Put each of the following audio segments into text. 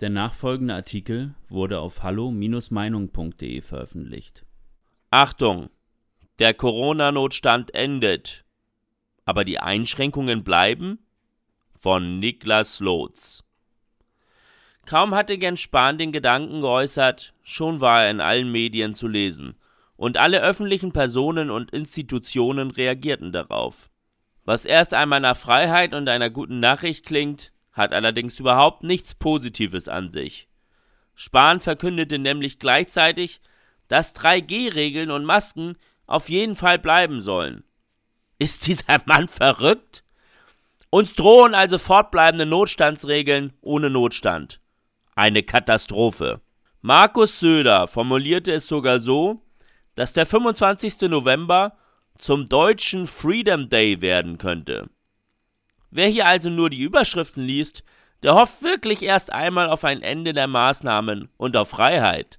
Der nachfolgende Artikel wurde auf hallo-meinung.de veröffentlicht. Achtung! Der Corona-Notstand endet. Aber die Einschränkungen bleiben? Von Niklas Lotz. Kaum hatte Jens Spahn den Gedanken geäußert, schon war er in allen Medien zu lesen. Und alle öffentlichen Personen und Institutionen reagierten darauf. Was erst einmal nach Freiheit und einer guten Nachricht klingt, hat allerdings überhaupt nichts Positives an sich. Spahn verkündete nämlich gleichzeitig, dass 3G-Regeln und Masken auf jeden Fall bleiben sollen. Ist dieser Mann verrückt? Uns drohen also fortbleibende Notstandsregeln ohne Notstand. Eine Katastrophe. Markus Söder formulierte es sogar so, dass der 25. November zum deutschen Freedom Day werden könnte. Wer hier also nur die Überschriften liest, der hofft wirklich erst einmal auf ein Ende der Maßnahmen und auf Freiheit.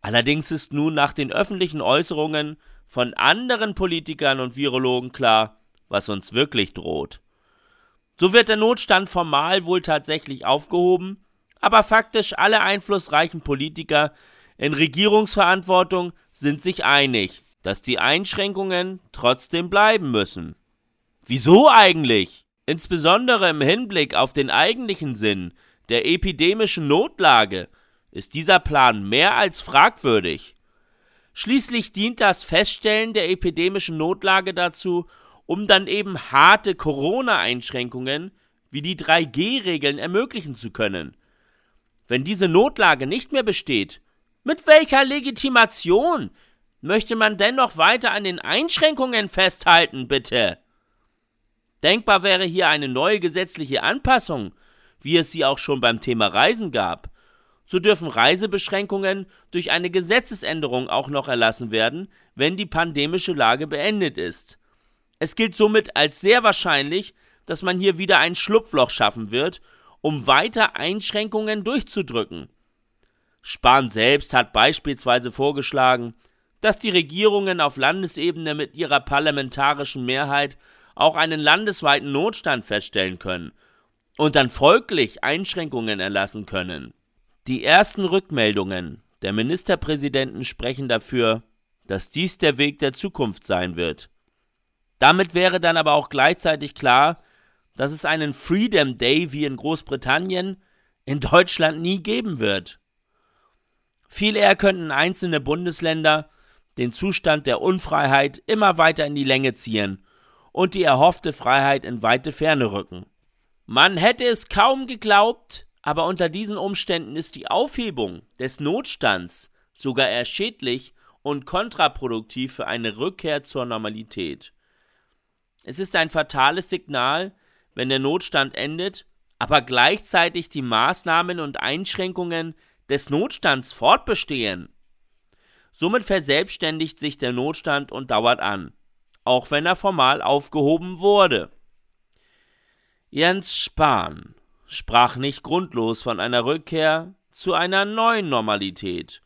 Allerdings ist nun nach den öffentlichen Äußerungen von anderen Politikern und Virologen klar, was uns wirklich droht. So wird der Notstand formal wohl tatsächlich aufgehoben, aber faktisch alle einflussreichen Politiker in Regierungsverantwortung sind sich einig, dass die Einschränkungen trotzdem bleiben müssen. Wieso eigentlich? Insbesondere im Hinblick auf den eigentlichen Sinn der epidemischen Notlage ist dieser Plan mehr als fragwürdig. Schließlich dient das Feststellen der epidemischen Notlage dazu, um dann eben harte Corona-Einschränkungen wie die 3G-Regeln ermöglichen zu können. Wenn diese Notlage nicht mehr besteht, mit welcher Legitimation möchte man dennoch weiter an den Einschränkungen festhalten, bitte? Denkbar wäre hier eine neue gesetzliche Anpassung, wie es sie auch schon beim Thema Reisen gab. So dürfen Reisebeschränkungen durch eine Gesetzesänderung auch noch erlassen werden, wenn die pandemische Lage beendet ist. Es gilt somit als sehr wahrscheinlich, dass man hier wieder ein Schlupfloch schaffen wird, um weiter Einschränkungen durchzudrücken. Spahn selbst hat beispielsweise vorgeschlagen, dass die Regierungen auf Landesebene mit ihrer parlamentarischen Mehrheit auch einen landesweiten Notstand feststellen können und dann folglich Einschränkungen erlassen können. Die ersten Rückmeldungen der Ministerpräsidenten sprechen dafür, dass dies der Weg der Zukunft sein wird. Damit wäre dann aber auch gleichzeitig klar, dass es einen Freedom Day wie in Großbritannien in Deutschland nie geben wird. Viel eher könnten einzelne Bundesländer den Zustand der Unfreiheit immer weiter in die Länge ziehen und die erhoffte Freiheit in weite Ferne rücken. Man hätte es kaum geglaubt, aber unter diesen Umständen ist die Aufhebung des Notstands sogar eher schädlich und kontraproduktiv für eine Rückkehr zur Normalität. Es ist ein fatales Signal, wenn der Notstand endet, aber gleichzeitig die Maßnahmen und Einschränkungen des Notstands fortbestehen. Somit verselbstständigt sich der Notstand und dauert an, auch wenn er formal aufgehoben wurde. Jens Spahn sprach nicht grundlos von einer Rückkehr zu einer neuen Normalität.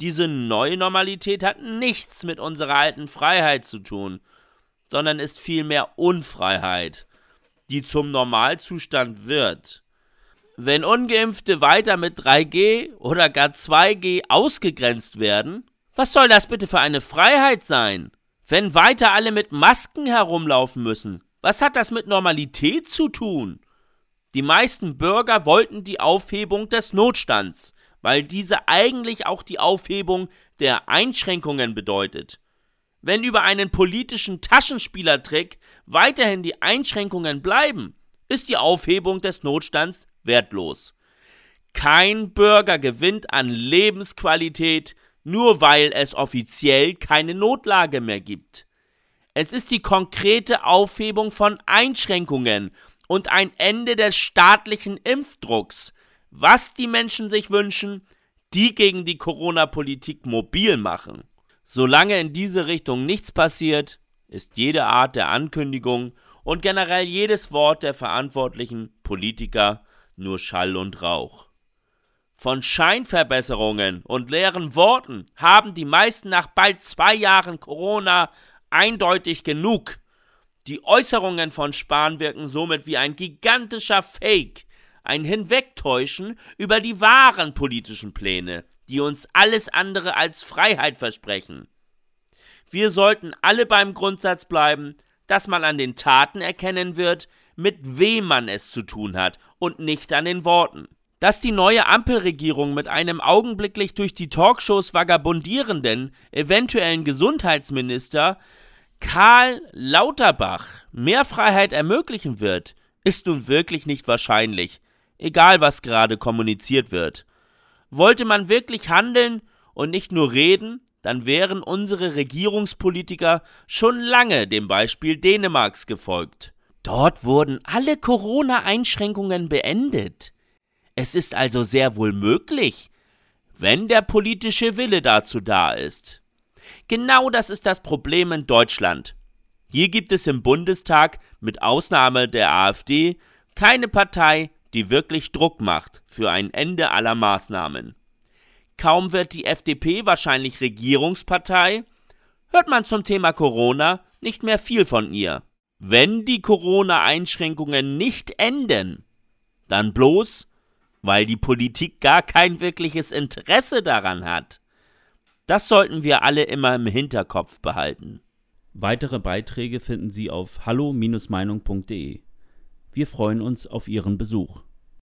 Diese neue Normalität hat nichts mit unserer alten Freiheit zu tun, sondern ist vielmehr Unfreiheit, die zum Normalzustand wird. Wenn ungeimpfte weiter mit 3G oder gar 2G ausgegrenzt werden, was soll das bitte für eine Freiheit sein? Wenn weiter alle mit Masken herumlaufen müssen, was hat das mit Normalität zu tun? Die meisten Bürger wollten die Aufhebung des Notstands, weil diese eigentlich auch die Aufhebung der Einschränkungen bedeutet. Wenn über einen politischen Taschenspielertrick weiterhin die Einschränkungen bleiben, ist die Aufhebung des Notstands wertlos. Kein Bürger gewinnt an Lebensqualität, nur weil es offiziell keine Notlage mehr gibt. Es ist die konkrete Aufhebung von Einschränkungen und ein Ende des staatlichen Impfdrucks, was die Menschen sich wünschen, die gegen die Corona-Politik mobil machen. Solange in diese Richtung nichts passiert, ist jede Art der Ankündigung und generell jedes Wort der verantwortlichen Politiker nur Schall und Rauch. Von Scheinverbesserungen und leeren Worten haben die meisten nach bald zwei Jahren Corona eindeutig genug. Die Äußerungen von Spahn wirken somit wie ein gigantischer Fake, ein Hinwegtäuschen über die wahren politischen Pläne, die uns alles andere als Freiheit versprechen. Wir sollten alle beim Grundsatz bleiben, dass man an den Taten erkennen wird, mit wem man es zu tun hat und nicht an den Worten. Dass die neue Ampelregierung mit einem augenblicklich durch die Talkshows vagabundierenden, eventuellen Gesundheitsminister Karl Lauterbach mehr Freiheit ermöglichen wird, ist nun wirklich nicht wahrscheinlich, egal was gerade kommuniziert wird. Wollte man wirklich handeln und nicht nur reden, dann wären unsere Regierungspolitiker schon lange dem Beispiel Dänemarks gefolgt. Dort wurden alle Corona-Einschränkungen beendet. Es ist also sehr wohl möglich, wenn der politische Wille dazu da ist. Genau das ist das Problem in Deutschland. Hier gibt es im Bundestag, mit Ausnahme der AfD, keine Partei, die wirklich Druck macht für ein Ende aller Maßnahmen. Kaum wird die FDP wahrscheinlich Regierungspartei, hört man zum Thema Corona nicht mehr viel von ihr. Wenn die Corona-Einschränkungen nicht enden, dann bloß, weil die Politik gar kein wirkliches Interesse daran hat. Das sollten wir alle immer im Hinterkopf behalten. Weitere Beiträge finden Sie auf hallo-meinung.de. Wir freuen uns auf Ihren Besuch.